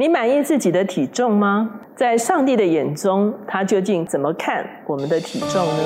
你满意自己的体重吗？在上帝的眼中，他究竟怎么看我们的体重呢？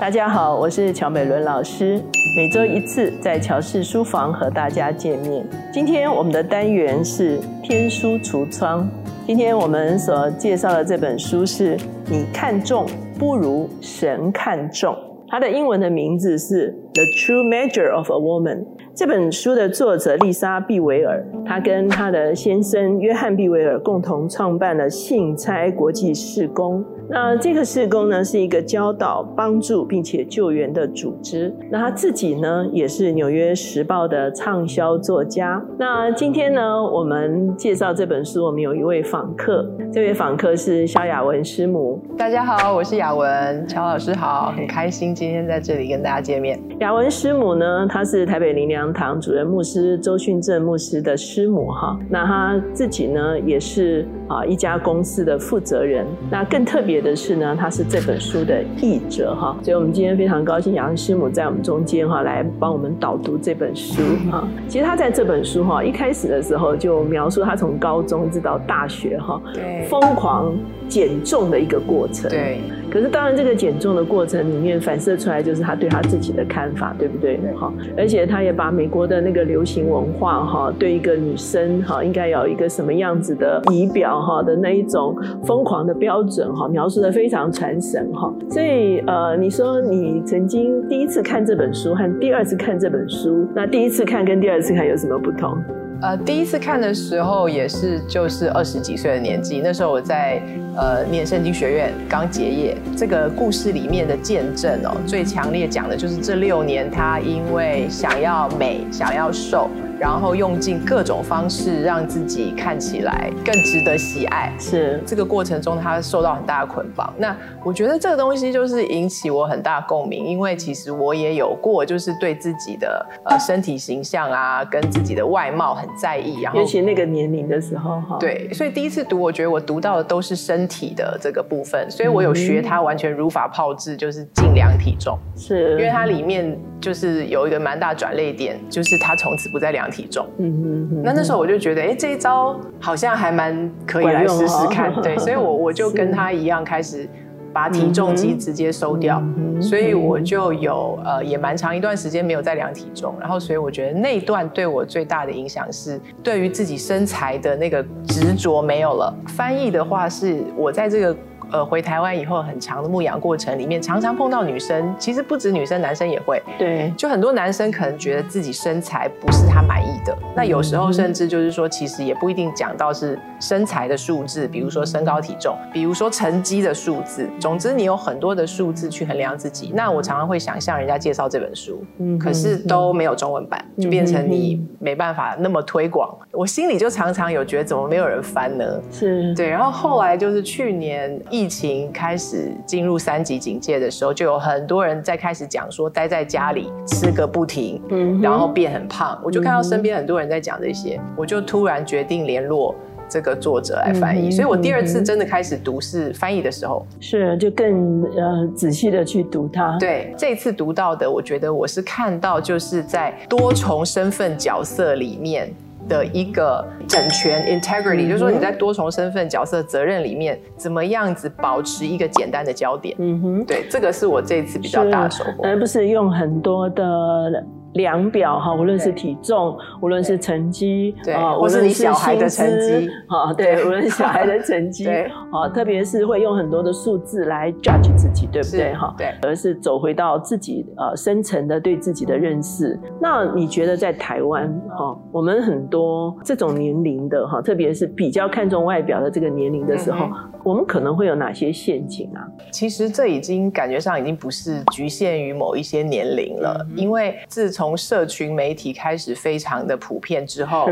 大家好，我是乔美伦老师，每周一次在乔氏书房和大家见面。今天我们的单元是天书橱窗。今天我们所介绍的这本书是你看重不如神看重，它的英文的名字是 The True Measure of a Woman。这本书的作者丽莎·毕维尔，她跟她的先生约翰·毕维尔共同创办了信差国际事工。那这个事工呢，是一个教导、帮助并且救援的组织。那他自己呢，也是《纽约时报》的畅销作家。那今天呢，我们介绍这本书，我们有一位访客，这位访客是萧雅文师母。大家好，我是雅文，乔老师好，很开心今天在这里跟大家见面。雅文师母呢，她是台北林良堂主任牧师周训正牧师的师母哈。那她自己呢，也是啊一家公司的负责人。那更特别。的是呢，她是这本书的译者哈，所以我们今天非常高兴杨师母在我们中间哈，来帮我们导读这本书哈。其实她在这本书哈一开始的时候就描述她从高中一直到大学哈，疯狂减重的一个过程。对。可是当然，这个减重的过程里面反射出来就是他对他自己的看法，对不对？哈，而且他也把美国的那个流行文化哈，对一个女生哈应该有一个什么样子的仪表哈的那一种疯狂的标准哈，描述的非常传神哈。所以呃，你说你曾经第一次看这本书和第二次看这本书，那第一次看跟第二次看有什么不同？呃，第一次看的时候也是就是二十几岁的年纪，那时候我在呃念圣经学院刚结业。这个故事里面的见证哦，最强烈讲的就是这六年他因为想要美，想要瘦。然后用尽各种方式让自己看起来更值得喜爱，是这个过程中他受到很大的捆绑。那我觉得这个东西就是引起我很大共鸣，因为其实我也有过，就是对自己的呃 身体形象啊，跟自己的外貌很在意。然后尤其那个年龄的时候哈，对，所以第一次读，我觉得我读到的都是身体的这个部分，所以我有学它完全如法炮制，就是尽量体重，是因为它里面就是有一个蛮大转泪点，就是它从此不再量。体重，嗯嗯那那时候我就觉得，哎，这一招好像还蛮可以来试试看，对，所以我我就跟他一样，开始把体重机直接收掉，所以我就有呃也蛮长一段时间没有再量体重，然后所以我觉得那段对我最大的影响是对于自己身材的那个执着没有了。翻译的话是我在这个。呃，回台湾以后很长的牧养过程里面，常常碰到女生，其实不止女生，男生也会。对，就很多男生可能觉得自己身材不是他满意的，那有时候甚至就是说，其实也不一定讲到是身材的数字，比如说身高体重，比如说成绩的数字。总之，你有很多的数字去衡量自己。那我常常会想向人家介绍这本书，嗯，可是都没有中文版，就变成你没办法那么推广。我心里就常常有觉得，怎么没有人翻呢？是对。然后后来就是去年。疫情开始进入三级警戒的时候，就有很多人在开始讲说待在家里吃个不停，嗯，然后变很胖。我就看到身边很多人在讲这些，我就突然决定联络这个作者来翻译。所以我第二次真的开始读是翻译的时候，是就更呃仔细的去读它。对，这次读到的，我觉得我是看到就是在多重身份角色里面。的一个整全 integrity，就是说你在多重身份、角色、责任里面，怎么样子保持一个简单的焦点？嗯哼，对，这个是我这次比较大的收获，而不是用很多的。量表哈，无论是体重，无论是成绩，对，或是你 小孩的成绩，哈，对，无论小孩的成绩，对，啊，特别是会用很多的数字来 judge 自己，对不对？哈，对，而是走回到自己呃深层的对自己的认识。那你觉得在台湾哈，我们很多这种年龄的哈，特别是比较看重外表的这个年龄的时候，我们可能会有哪些陷阱啊？其实这已经感觉上已经不是局限于某一些年龄了，因为自从从社群媒体开始非常的普遍之后，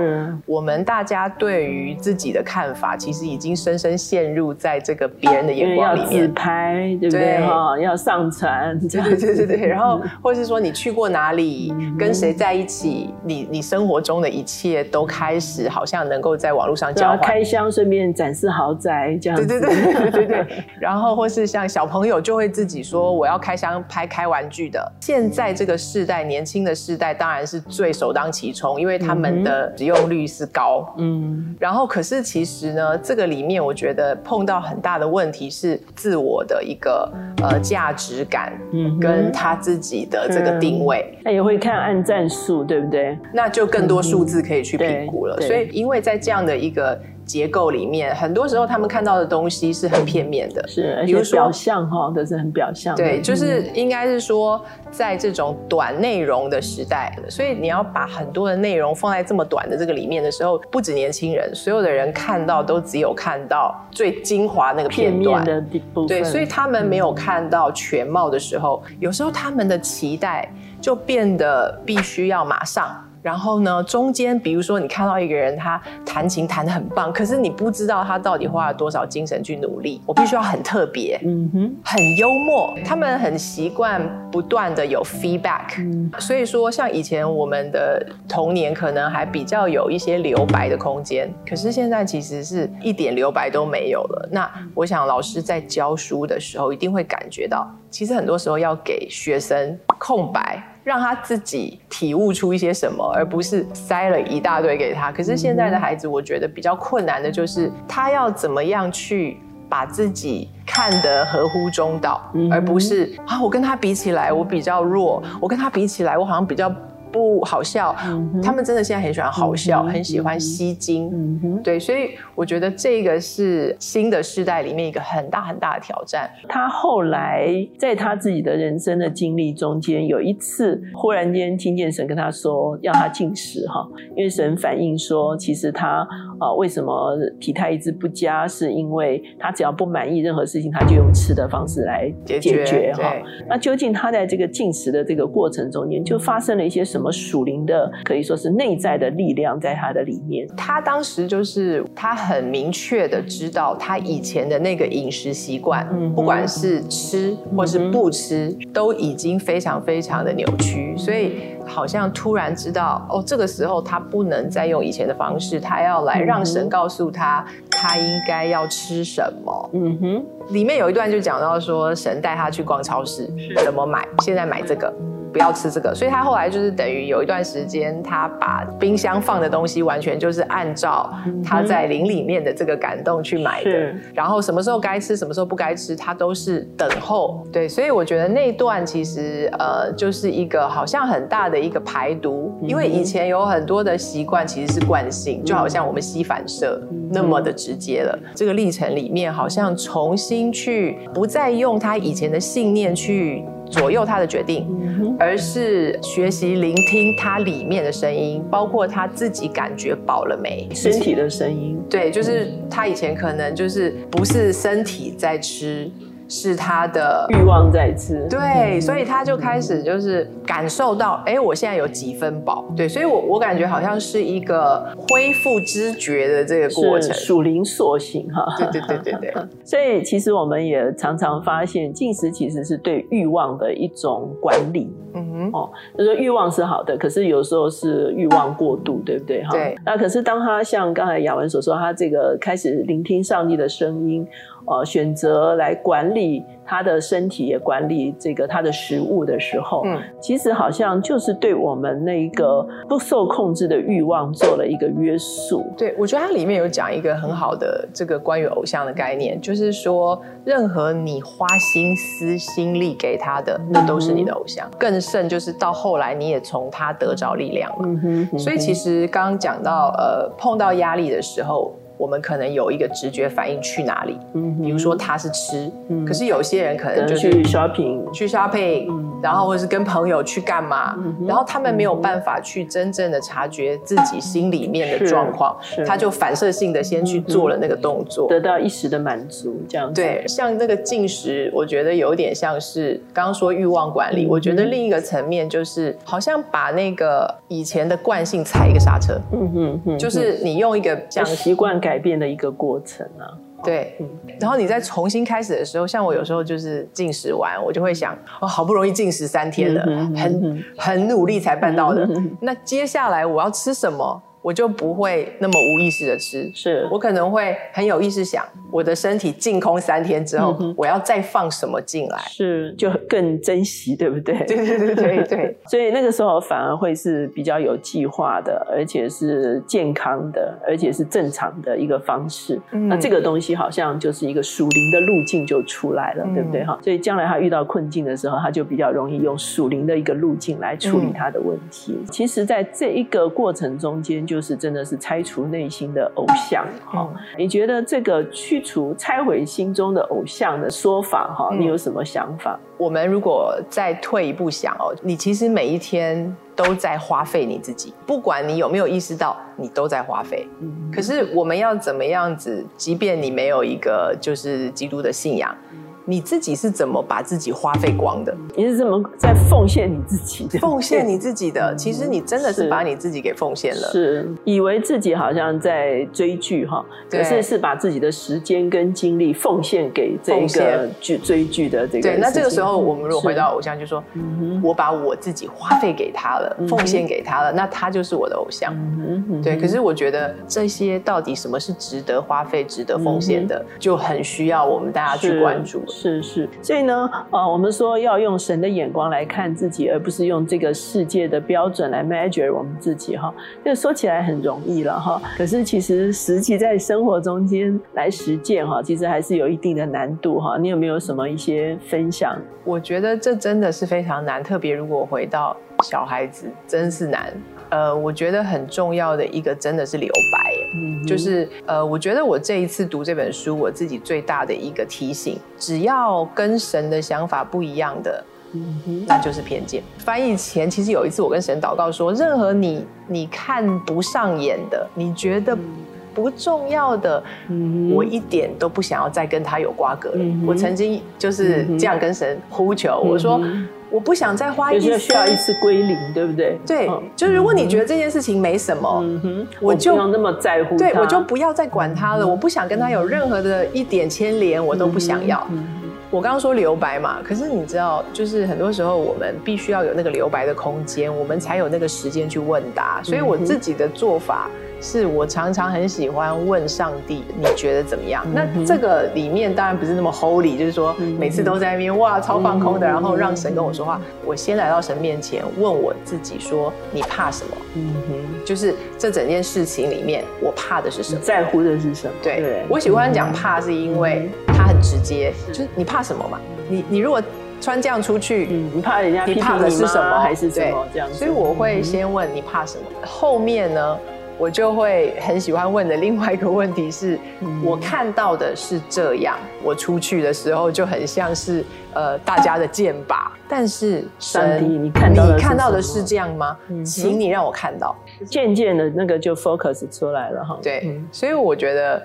我们大家对于自己的看法，其实已经深深陷入在这个别人的眼光里面。自拍，对不对？哈，要上传，对对对对对。然后，或是说你去过哪里，跟谁在一起，你你生活中的一切都开始好像能够在网络上交换。开箱顺便展示豪宅，这样。对对对对对。然后，或是像小朋友就会自己说我要开箱拍开玩具的。现在这个世代，年轻的世代当然是最首当其冲，因为他们的使用率是高。嗯。然后，可是其实呢，这个里面我觉得碰到很大的问题是自我的一个呃价值感，嗯，跟他自己的这个定位。那也会看按赞数，对不对？那就更多数字可以去评估了。所以，因为在这样的一个。结构里面，很多时候他们看到的东西是很片面的，是，比如表象哈都是很表象。对，就是应该是说，在这种短内容的时代，所以你要把很多的内容放在这么短的这个里面的时候，不止年轻人，所有的人看到都只有看到最精华那个片段的部分。对，所以他们没有看到全貌的时候，有时候他们的期待就变得必须要马上。然后呢，中间比如说你看到一个人，他弹琴弹得很棒，可是你不知道他到底花了多少精神去努力。我必须要很特别，嗯哼，很幽默。他们很习惯不断的有 feedback，所以说像以前我们的童年可能还比较有一些留白的空间，可是现在其实是一点留白都没有了。那我想老师在教书的时候一定会感觉到，其实很多时候要给学生空白。让他自己体悟出一些什么，而不是塞了一大堆给他。可是现在的孩子，我觉得比较困难的就是他要怎么样去把自己看得合乎中道，而不是啊，我跟他比起来，我比较弱；我跟他比起来，我好像比较。不好笑，他们真的现在很喜欢好笑，很喜欢吸睛，对，所以我觉得这个是新的世代里面一个很大很大的挑战。他后来在他自己的人生的经历中间，有一次忽然间听见神跟他说要他进食哈，因为神反映说，其实他啊为什么体态一直不佳，是因为他只要不满意任何事情，他就用吃的方式来解决哈。那究竟他在这个进食的这个过程中间，就发生了一些什么？什么属灵的可以说是内在的力量在他的里面。他当时就是他很明确的知道他以前的那个饮食习惯，不管是吃或是不吃，都已经非常非常的扭曲。所以好像突然知道哦，这个时候他不能再用以前的方式，他要来让神告诉他他应该要吃什么。嗯哼，里面有一段就讲到说，神带他去逛超市，怎么买？现在买这个。不要吃这个，所以他后来就是等于有一段时间，他把冰箱放的东西完全就是按照他在林里面的这个感动去买的，然后什么时候该吃，什么时候不该吃，他都是等候。对，所以我觉得那段其实呃就是一个好像很大的一个排毒，因为以前有很多的习惯其实是惯性，就好像我们吸反射那么的直接了。这个历程里面好像重新去不再用他以前的信念去。左右他的决定，而是学习聆听他里面的声音，包括他自己感觉饱了没，身体的声音。对，就是他以前可能就是不是身体在吃。是他的欲望在吃，对，所以他就开始就是感受到，哎，我现在有几分饱，对，所以我我感觉好像是一个恢复知觉的这个过程，属灵塑形哈，对对对对对。所以其实我们也常常发现，进食其实是对欲望的一种管理，嗯哼，哦，就说欲望是好的，可是有时候是欲望过度，对不对？哈，对。那可是当他像刚才雅文所说，他这个开始聆听上帝的声音。呃，选择来管理他的身体，也管理这个他的食物的时候，嗯，其实好像就是对我们那个不受控制的欲望做了一个约束。对，我觉得它里面有讲一个很好的这个关于偶像的概念，就是说，任何你花心思心力给他的，那都是你的偶像。更甚就是到后来你也从他得着力量了。所以其实刚刚讲到，呃，碰到压力的时候。我们可能有一个直觉反应去哪里，嗯，比如说他是吃，嗯，可是有些人可能就是去 shopping，去 shopping，然后或者是跟朋友去干嘛，然后他们没有办法去真正的察觉自己心里面的状况，他就反射性的先去做了那个动作，得到一时的满足，这样对，像那个进食，我觉得有点像是刚刚说欲望管理，我觉得另一个层面就是好像把那个以前的惯性踩一个刹车，嗯嗯嗯，就是你用一个讲习惯。改变的一个过程啊，对，然后你再重新开始的时候，像我有时候就是进食完，我就会想，哦，好不容易进食三天了，很很努力才办到的，那接下来我要吃什么？我就不会那么无意识的吃，是我可能会很有意识想，我的身体净空三天之后，我要再放什么进来，是就更珍惜，对不对？对对对对对，所以那个时候反而会是比较有计划的，而且是健康的，而且是正常的一个方式。那这个东西好像就是一个属灵的路径就出来了，对不对？哈，所以将来他遇到困境的时候，他就比较容易用属灵的一个路径来处理他的问题。其实，在这一个过程中间就。就是真的是拆除内心的偶像哈，你觉得这个去除、拆毁心中的偶像的说法哈，你有什么想法？我们如果再退一步想哦，你其实每一天都在花费你自己，不管你有没有意识到，你都在花费。可是我们要怎么样子？即便你没有一个就是基督的信仰。你自己是怎么把自己花费光的？你是怎么在奉献你自己？奉献你自己的，其实你真的是把你自己给奉献了。是，以为自己好像在追剧哈，可是是把自己的时间跟精力奉献给这个剧追剧的这个。对，那这个时候我们如果回到偶像，就说，我把我自己花费给他了，奉献给他了，那他就是我的偶像。对，可是我觉得这些到底什么是值得花费、值得奉献的，就很需要我们大家去关注。是是，所以呢，呃，我们说要用神的眼光来看自己，而不是用这个世界的标准来 measure 我们自己哈。这说起来很容易了哈，可是其实实际在生活中间来实践哈，其实还是有一定的难度哈。你有没有什么一些分享？我觉得这真的是非常难，特别如果回到小孩子，真是难。呃，我觉得很重要的一个真的是留白，嗯，就是呃，我觉得我这一次读这本书，我自己最大的一个提醒，只要跟神的想法不一样的，嗯，那就是偏见。翻译前，其实有一次我跟神祷告说，任何你你看不上眼的，你觉得不重要的，我一点都不想要再跟他有瓜葛了。我曾经就是这样跟神呼求，我说。我不想再花一次，需要一次归零，对不对？对，就是如果你觉得这件事情没什么，我就不用那么在乎，对我就不要再管他了。我不想跟他有任何的一点牵连，我都不想要。我刚刚说留白嘛，可是你知道，就是很多时候我们必须要有那个留白的空间，我们才有那个时间去问答。所以我自己的做法。是我常常很喜欢问上帝，你觉得怎么样？那这个里面当然不是那么 holy，就是说每次都在那边哇超放空的，然后让神跟我说话。我先来到神面前，问我自己说：你怕什么？嗯哼，就是这整件事情里面，我怕的是什么？在乎的是什么？对，我喜欢讲怕，是因为直接，就是你怕什么嘛？你你如果穿这样出去，你怕人家你怕的是什么？还是什么这样？所以我会先问你怕什么，后面呢？我就会很喜欢问的另外一个问题是，我看到的是这样，我出去的时候就很像是呃大家的剑靶，但是神，你看到你看到的是这样吗？请你让我看到，渐渐的那个就 focus 出来了哈。对，所以我觉得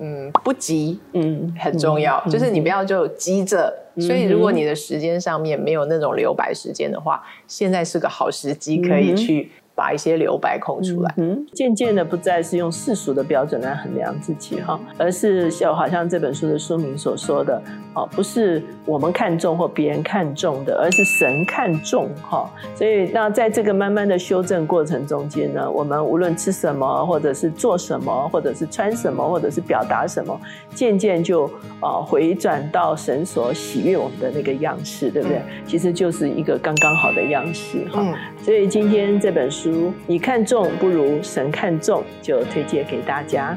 嗯不急嗯很重要，就是你不要就急着。所以如果你的时间上面没有那种留白时间的话，现在是个好时机可以去。把一些留白空出来，嗯，渐渐的不再是用世俗的标准来衡量自己哈，而是像好像这本书的书名所说的，哦，不是我们看重或别人看重的，而是神看重哈。所以那在这个慢慢的修正过程中间呢，我们无论吃什么，或者是做什么，或者是穿什么，或者是表达什么，渐渐就啊回转到神所喜悦我们的那个样式，对不对？其实就是一个刚刚好的样式哈。所以今天这本书。如你看重不如神看重，就推荐给大家。